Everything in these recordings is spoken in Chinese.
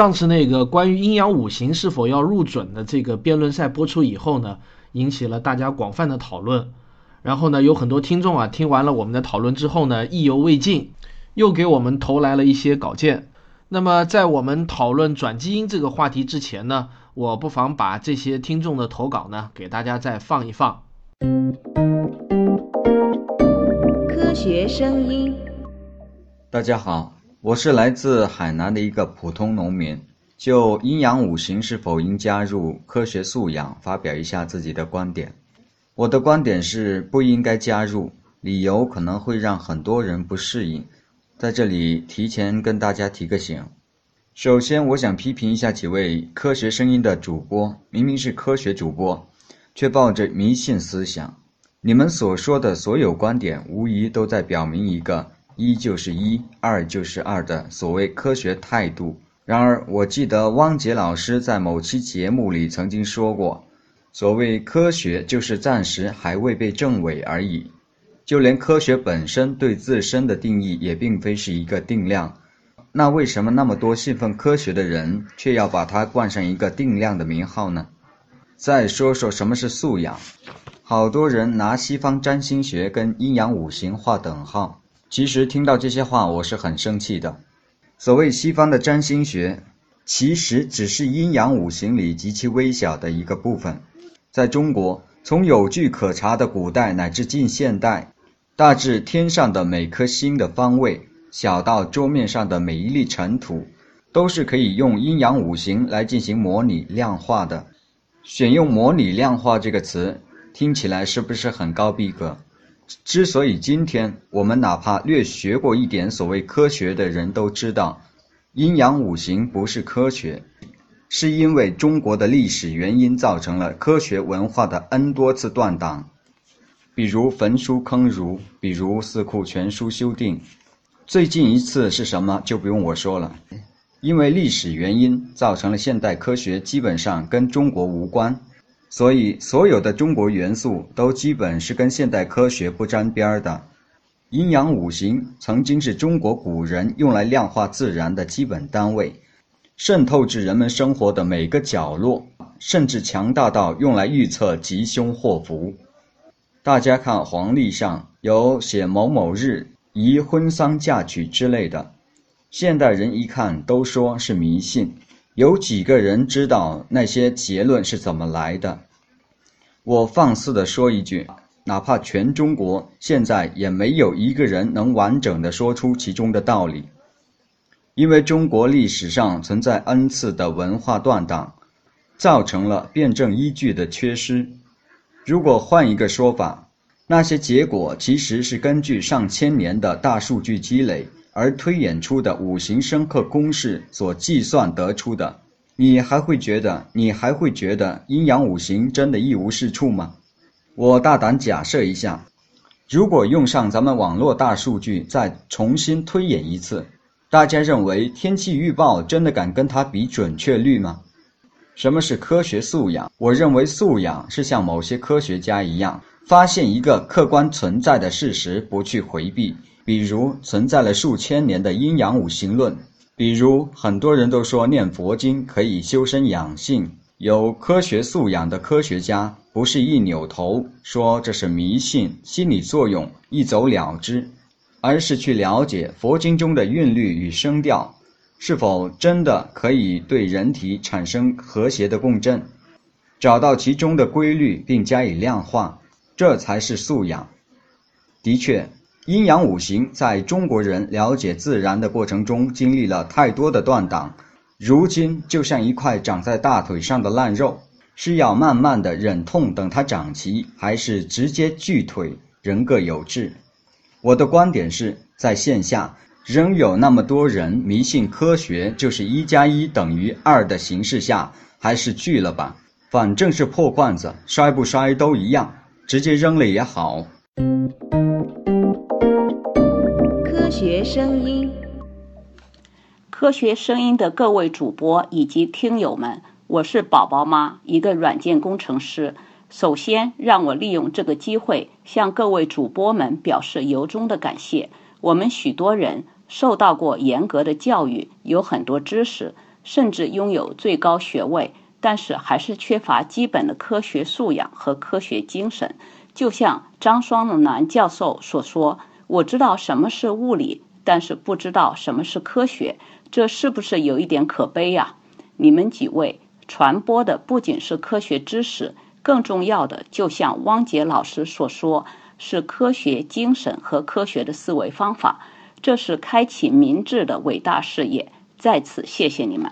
上次那个关于阴阳五行是否要入准的这个辩论赛播出以后呢，引起了大家广泛的讨论。然后呢，有很多听众啊，听完了我们的讨论之后呢，意犹未尽，又给我们投来了一些稿件。那么，在我们讨论转基因这个话题之前呢，我不妨把这些听众的投稿呢，给大家再放一放。科学声音，大家好，我是来自海南的一个普通农民，就阴阳五行是否应加入科学素养，发表一下自己的观点。我的观点是不应该加入，理由可能会让很多人不适应，在这里提前跟大家提个醒。首先，我想批评一下几位科学声音的主播，明明是科学主播，却抱着迷信思想。你们所说的所有观点，无疑都在表明一个“一就是一，二就是二”的所谓科学态度。然而，我记得汪杰老师在某期节目里曾经说过。所谓科学，就是暂时还未被证伪而已。就连科学本身对自身的定义也并非是一个定量。那为什么那么多信奉科学的人，却要把它冠上一个定量的名号呢？再说说什么是素养。好多人拿西方占星学跟阴阳五行划等号。其实听到这些话，我是很生气的。所谓西方的占星学，其实只是阴阳五行里极其微小的一个部分。在中国，从有据可查的古代乃至近现代，大至天上的每颗星的方位，小到桌面上的每一粒尘土，都是可以用阴阳五行来进行模拟量化的。选用“模拟量化”这个词，听起来是不是很高逼格？之所以今天我们哪怕略学过一点所谓科学的人都知道，阴阳五行不是科学。是因为中国的历史原因造成了科学文化的 n 多次断档，比如焚书坑儒，比如四库全书修订。最近一次是什么就不用我说了，因为历史原因造成了现代科学基本上跟中国无关，所以所有的中国元素都基本是跟现代科学不沾边儿的。阴阳五行曾经是中国古人用来量化自然的基本单位。渗透至人们生活的每个角落，甚至强大到用来预测吉凶祸福。大家看黄历上有写某某日宜婚丧嫁娶之类的，现代人一看都说是迷信。有几个人知道那些结论是怎么来的？我放肆地说一句，哪怕全中国现在也没有一个人能完整的说出其中的道理。因为中国历史上存在 n 次的文化断档，造成了辩证依据的缺失。如果换一个说法，那些结果其实是根据上千年的大数据积累而推演出的五行生克公式所计算得出的，你还会觉得你还会觉得阴阳五行真的一无是处吗？我大胆假设一下，如果用上咱们网络大数据再重新推演一次。大家认为天气预报真的敢跟它比准确率吗？什么是科学素养？我认为素养是像某些科学家一样，发现一个客观存在的事实不去回避。比如存在了数千年的阴阳五行论，比如很多人都说念佛经可以修身养性，有科学素养的科学家不是一扭头说这是迷信、心理作用，一走了之。而是去了解佛经中的韵律与声调，是否真的可以对人体产生和谐的共振，找到其中的规律并加以量化，这才是素养。的确，阴阳五行在中国人了解自然的过程中经历了太多的断档，如今就像一块长在大腿上的烂肉，是要慢慢的忍痛等它长齐，还是直接锯腿，人各有志。我的观点是，在线下仍有那么多人迷信科学就是一加一等于二的形式下，还是锯了吧，反正是破罐子，摔不摔都一样，直接扔了也好。学声音，科学声音的各位主播以及听友们，我是宝宝妈，一个软件工程师。首先，让我利用这个机会向各位主播们表示由衷的感谢。我们许多人受到过严格的教育，有很多知识，甚至拥有最高学位，但是还是缺乏基本的科学素养和科学精神。就像张双南教授所说：“我知道什么是物理，但是不知道什么是科学。”这是不是有一点可悲呀？你们几位传播的不仅是科学知识，更重要的，就像汪杰老师所说，是科学精神和科学的思维方法。这是开启明智的伟大事业。在此，谢谢你们。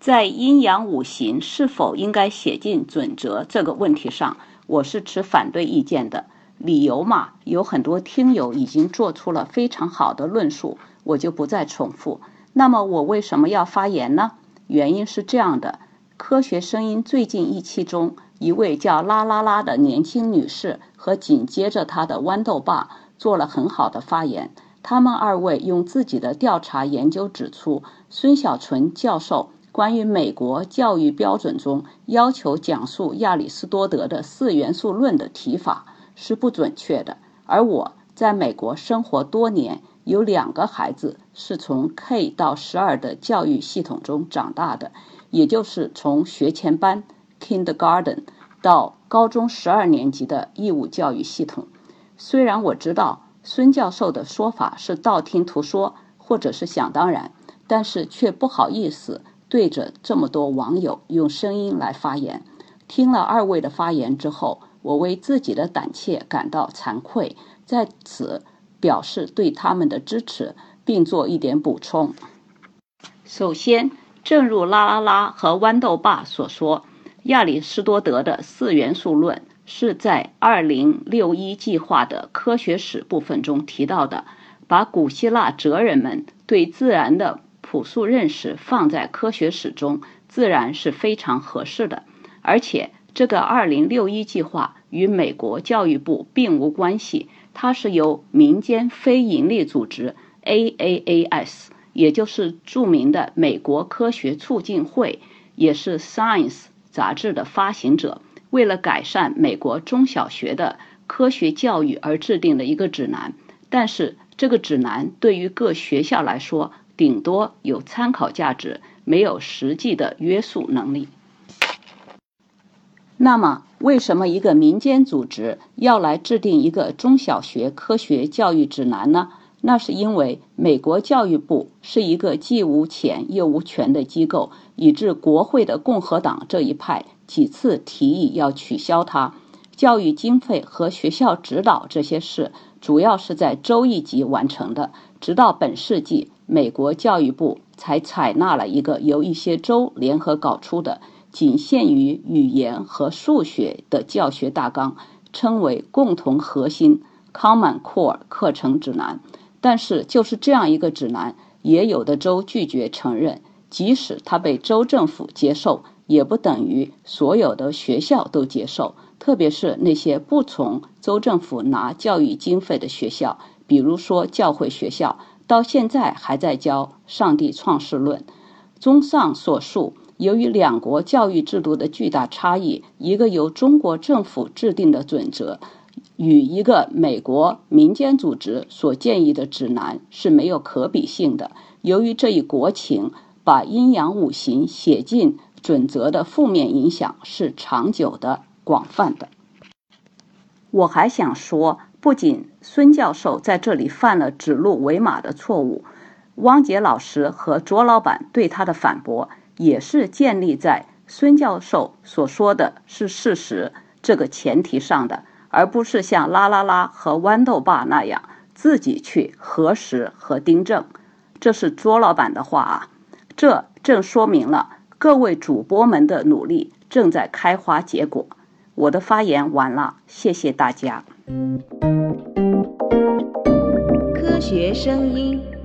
在阴阳五行是否应该写进准则这个问题上，我是持反对意见的。理由嘛，有很多听友已经做出了非常好的论述，我就不再重复。那么我为什么要发言呢？原因是这样的：科学声音最近一期中，一位叫拉拉拉的年轻女士和紧接着她的豌豆爸做了很好的发言。他们二位用自己的调查研究指出，孙小纯教授关于美国教育标准中要求讲述亚里士多德的四元素论的提法是不准确的。而我在美国生活多年。有两个孩子是从 K 到十二的教育系统中长大的，也就是从学前班 （Kindergarten） 到高中十二年级的义务教育系统。虽然我知道孙教授的说法是道听途说或者是想当然，但是却不好意思对着这么多网友用声音来发言。听了二位的发言之后，我为自己的胆怯感到惭愧，在此。表示对他们的支持，并做一点补充。首先，正如拉拉拉和豌豆爸所说，亚里士多德的四元素论是在二零六一计划的科学史部分中提到的。把古希腊哲人们对自然的朴素认识放在科学史中，自然是非常合适的。而且，这个二零六一计划与美国教育部并无关系。它是由民间非营利组织 AAAS，也就是著名的美国科学促进会，也是 Science 杂志的发行者，为了改善美国中小学的科学教育而制定的一个指南。但是这个指南对于各学校来说，顶多有参考价值，没有实际的约束能力。那么，为什么一个民间组织要来制定一个中小学科学教育指南呢？那是因为美国教育部是一个既无钱又无权的机构，以致国会的共和党这一派几次提议要取消它。教育经费和学校指导这些事，主要是在州一级完成的。直到本世纪，美国教育部才采纳了一个由一些州联合搞出的。仅限于语言和数学的教学大纲，称为共同核心 （Common Core） 课程指南。但是，就是这样一个指南，也有的州拒绝承认。即使它被州政府接受，也不等于所有的学校都接受。特别是那些不从州政府拿教育经费的学校，比如说教会学校，到现在还在教《上帝创世论》。综上所述。由于两国教育制度的巨大差异，一个由中国政府制定的准则，与一个美国民间组织所建议的指南是没有可比性的。由于这一国情，把阴阳五行写进准则的负面影响是长久的、广泛的。我还想说，不仅孙教授在这里犯了指鹿为马的错误，汪杰老师和卓老板对他的反驳。也是建立在孙教授所说的是事实这个前提上的，而不是像拉拉拉和豌豆爸那样自己去核实和订正。这是卓老板的话啊，这正说明了各位主播们的努力正在开花结果。我的发言完了，谢谢大家。科学声音。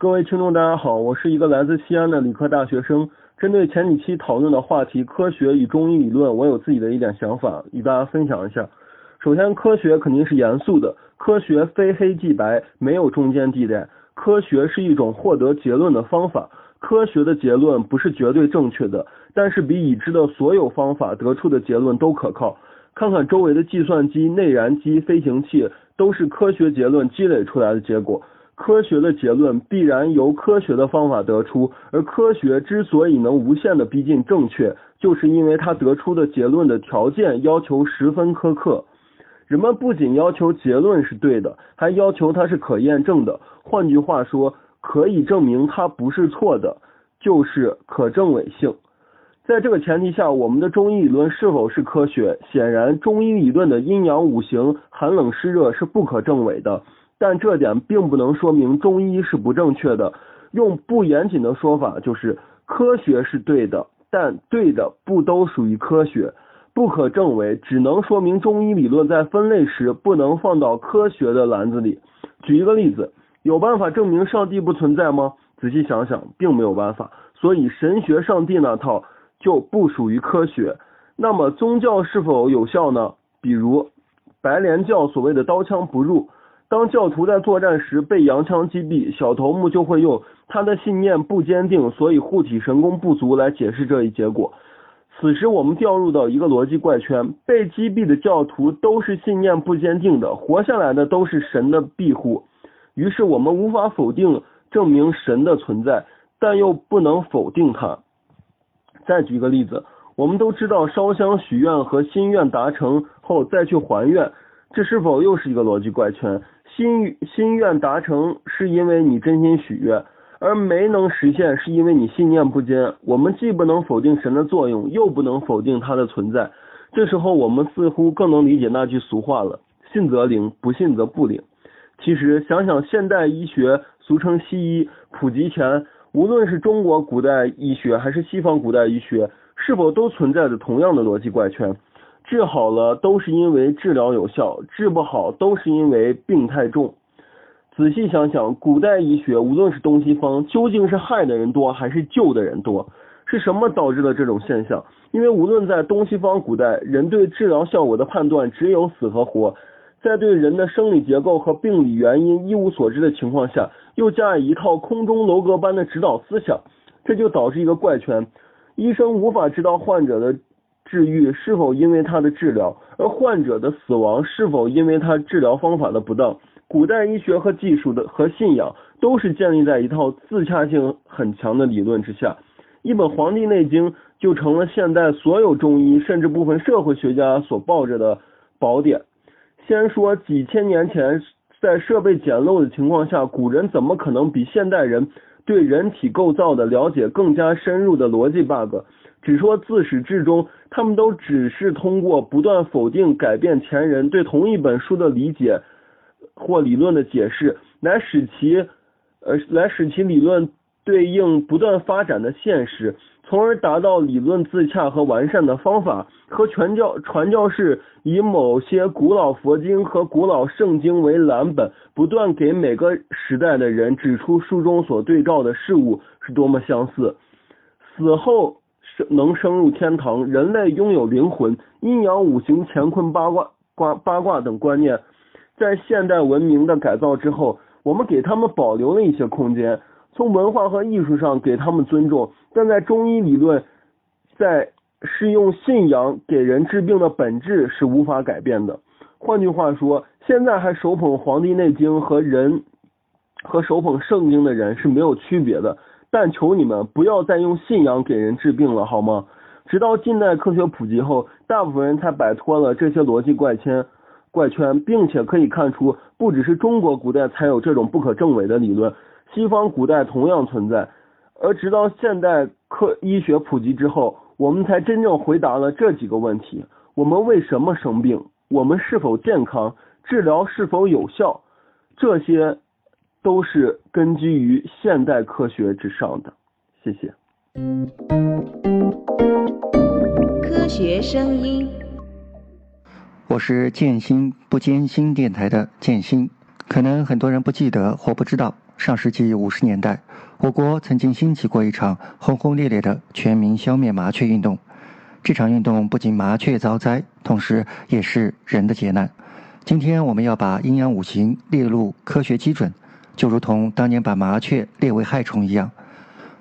各位听众，大家好，我是一个来自西安的理科大学生。针对前几期讨论的话题，科学与中医理论，我有自己的一点想法，与大家分享一下。首先，科学肯定是严肃的，科学非黑即白，没有中间地带。科学是一种获得结论的方法，科学的结论不是绝对正确的，但是比已知的所有方法得出的结论都可靠。看看周围的计算机、内燃机、飞行器，都是科学结论积累出来的结果。科学的结论必然由科学的方法得出，而科学之所以能无限的逼近正确，就是因为它得出的结论的条件要求十分苛刻。人们不仅要求结论是对的，还要求它是可验证的。换句话说，可以证明它不是错的，就是可证伪性。在这个前提下，我们的中医理论是否是科学？显然，中医理论的阴阳五行、寒冷湿热是不可证伪的。但这点并不能说明中医是不正确的。用不严谨的说法，就是科学是对的，但对的不都属于科学，不可证伪，只能说明中医理论在分类时不能放到科学的篮子里。举一个例子，有办法证明上帝不存在吗？仔细想想，并没有办法。所以神学上帝那套就不属于科学。那么宗教是否有效呢？比如白莲教所谓的刀枪不入。当教徒在作战时被洋枪击毙，小头目就会用他的信念不坚定，所以护体神功不足来解释这一结果。此时我们掉入到一个逻辑怪圈：被击毙的教徒都是信念不坚定的，活下来的都是神的庇护。于是我们无法否定证明神的存在，但又不能否定它。再举一个例子，我们都知道烧香许愿和心愿达成后再去还愿，这是否又是一个逻辑怪圈？心心愿达成是因为你真心许愿，而没能实现是因为你信念不坚。我们既不能否定神的作用，又不能否定它的存在。这时候我们似乎更能理解那句俗话了：信则灵，不信则不灵。其实想想现代医学，俗称西医，普及前，无论是中国古代医学还是西方古代医学，是否都存在着同样的逻辑怪圈？治好了都是因为治疗有效，治不好都是因为病太重。仔细想想，古代医学无论是东西方，究竟是害的人多还是救的人多？是什么导致了这种现象？因为无论在东西方古代，人对治疗效果的判断只有死和活，在对人的生理结构和病理原因一无所知的情况下，又加以一套空中楼阁般的指导思想，这就导致一个怪圈：医生无法知道患者的。治愈是否因为他的治疗，而患者的死亡是否因为他治疗方法的不当？古代医学和技术的和信仰都是建立在一套自洽性很强的理论之下，一本《黄帝内经》就成了现代所有中医甚至部分社会学家所抱着的宝典。先说几千年前在设备简陋的情况下，古人怎么可能比现代人对人体构造的了解更加深入的逻辑 bug？只说自始至终，他们都只是通过不断否定、改变前人对同一本书的理解或理论的解释，来使其呃来使其理论对应不断发展的现实，从而达到理论自洽和完善的方法。和传教传教士以某些古老佛经和古老圣经为蓝本，不断给每个时代的人指出书中所对照的事物是多么相似。死后。能升入天堂，人类拥有灵魂，阴阳五行、乾坤八卦、卦八卦等观念，在现代文明的改造之后，我们给他们保留了一些空间，从文化和艺术上给他们尊重，但在中医理论，在是用信仰给人治病的本质是无法改变的。换句话说，现在还手捧《黄帝内经》和人和手捧圣经的人是没有区别的。但求你们不要再用信仰给人治病了，好吗？直到近代科学普及后，大部分人才摆脱了这些逻辑怪圈，怪圈，并且可以看出，不只是中国古代才有这种不可证伪的理论，西方古代同样存在。而直到现代科医学普及之后，我们才真正回答了这几个问题：我们为什么生病？我们是否健康？治疗是否有效？这些。都是根基于现代科学之上的。谢谢。科学声音，我是建新不艰辛电台的建新。可能很多人不记得或不知道，上世纪五十年代，我国曾经兴起过一场轰轰烈烈的全民消灭麻雀运动。这场运动不仅麻雀遭灾，同时也是人的劫难。今天我们要把阴阳五行列入科学基准。就如同当年把麻雀列为害虫一样，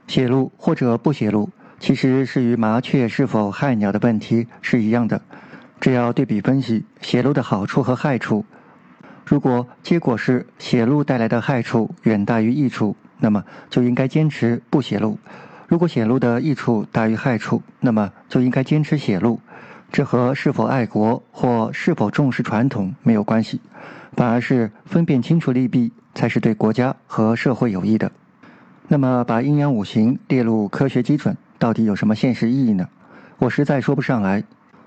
写入或者不写入，其实是与麻雀是否害鸟的问题是一样的。只要对比分析写入的好处和害处，如果结果是写入带来的害处远大于益处，那么就应该坚持不写入；如果写入的益处大于害处，那么就应该坚持写入。这和是否爱国或是否重视传统没有关系，反而是分辨清楚利弊才是对国家和社会有益的。那么，把阴阳五行列入科学基准，到底有什么现实意义呢？我实在说不上来。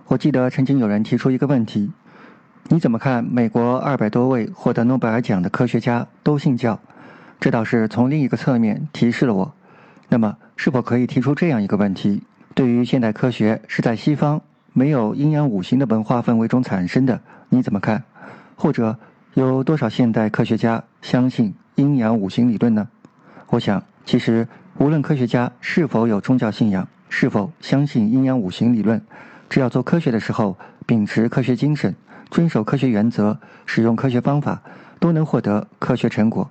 我记得曾经有人提出一个问题。你怎么看？美国二百多位获得诺贝尔奖的科学家都信教，这倒是从另一个侧面提示了我。那么，是否可以提出这样一个问题：对于现代科学是在西方没有阴阳五行的文化氛围中产生的，你怎么看？或者，有多少现代科学家相信阴阳五行理论呢？我想，其实无论科学家是否有宗教信仰，是否相信阴阳五行理论，只要做科学的时候秉持科学精神。遵守科学原则，使用科学方法，都能获得科学成果。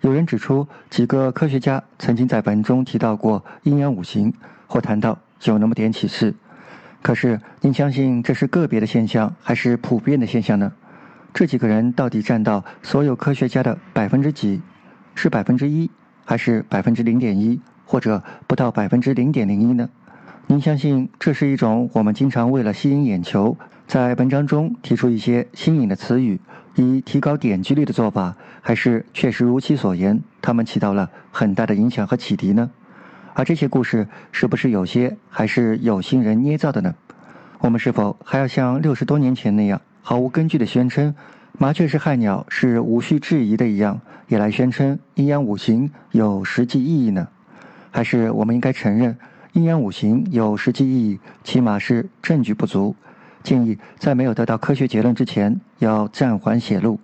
有人指出，几个科学家曾经在本中提到过阴阳五行，或谈到有那么点启示。可是，您相信这是个别的现象，还是普遍的现象呢？这几个人到底占到所有科学家的百分之几？是百分之一，还是百分之零点一，或者不到百分之零点零一呢？您相信这是一种我们经常为了吸引眼球？在文章中提出一些新颖的词语，以提高点击率的做法，还是确实如其所言，他们起到了很大的影响和启迪呢？而这些故事是不是有些还是有心人捏造的呢？我们是否还要像六十多年前那样毫无根据的宣称麻雀是害鸟是无需质疑的一样，也来宣称阴阳五行有实际意义呢？还是我们应该承认阴阳五行有实际意义，起码是证据不足？建议在没有得到科学结论之前，要暂缓写入。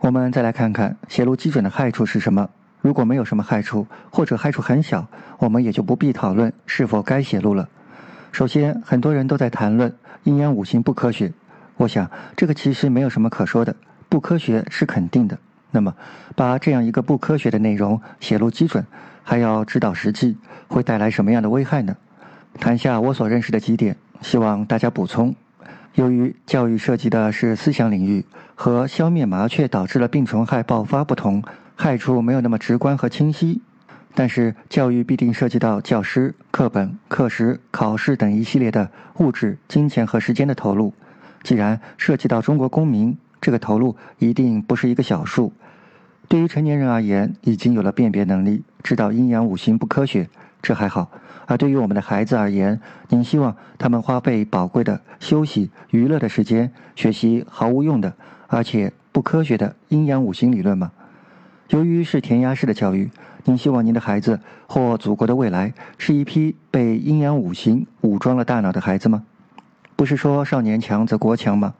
我们再来看看写入基准的害处是什么。如果没有什么害处，或者害处很小，我们也就不必讨论是否该写入了。首先，很多人都在谈论阴阳五行不科学。我想这个其实没有什么可说的，不科学是肯定的。那么，把这样一个不科学的内容写入基准，还要指导实际，会带来什么样的危害呢？谈下我所认识的几点，希望大家补充。由于教育涉及的是思想领域，和消灭麻雀导致了病虫害爆发不同，害处没有那么直观和清晰。但是，教育必定涉及到教师、课本、课时、考试等一系列的物质、金钱和时间的投入。既然涉及到中国公民，这个投入一定不是一个小数。对于成年人而言，已经有了辨别能力，知道阴阳五行不科学，这还好。而对于我们的孩子而言，您希望他们花费宝贵的休息、娱乐的时间学习毫无用的而且不科学的阴阳五行理论吗？由于是填鸭式的教育，您希望您的孩子或祖国的未来是一批被阴阳五行武装了大脑的孩子吗？不是说少年强则国强吗？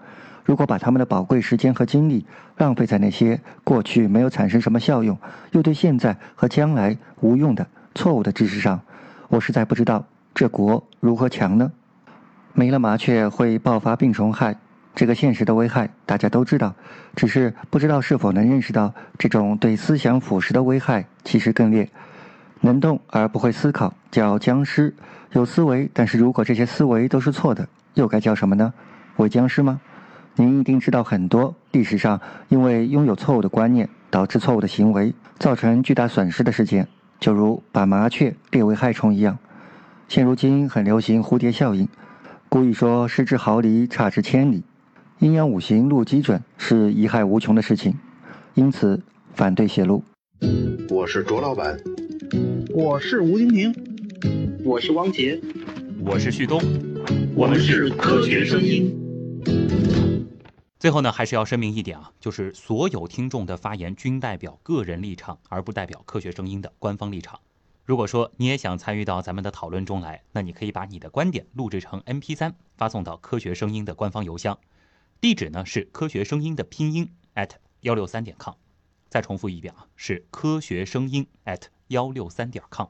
如果把他们的宝贵时间和精力浪费在那些过去没有产生什么效用，又对现在和将来无用的错误的知识上，我实在不知道这国如何强呢？没了麻雀会爆发病虫害，这个现实的危害大家都知道，只是不知道是否能认识到这种对思想腐蚀的危害其实更烈。能动而不会思考叫僵尸，有思维，但是如果这些思维都是错的，又该叫什么呢？伪僵尸吗？您一定知道很多历史上因为拥有错误的观念导致错误的行为，造成巨大损失的事件。就如把麻雀列为害虫一样，现如今很流行蝴蝶效应，故意说失之毫厘，差之千里。阴阳五行录基准是贻害无穷的事情，因此反对写入。我是卓老板，我是吴婷婷，我是汪杰，我是旭东，我们是科学声音。最后呢，还是要声明一点啊，就是所有听众的发言均代表个人立场，而不代表科学声音的官方立场。如果说你也想参与到咱们的讨论中来，那你可以把你的观点录制成 MP3，发送到科学声音的官方邮箱，地址呢是科学声音的拼音 at 幺六三点 com。再重复一遍啊，是科学声音 at 幺六三点 com。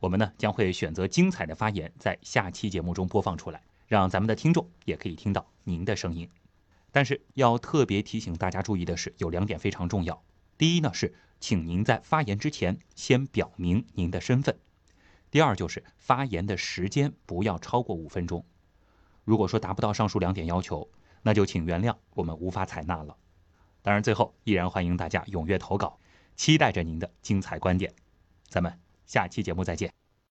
我们呢将会选择精彩的发言，在下期节目中播放出来，让咱们的听众也可以听到您的声音。但是要特别提醒大家注意的是，有两点非常重要。第一呢是，请您在发言之前先表明您的身份；第二就是发言的时间不要超过五分钟。如果说达不到上述两点要求，那就请原谅我们无法采纳了。当然，最后依然欢迎大家踊跃投稿，期待着您的精彩观点。咱们下期节目再见。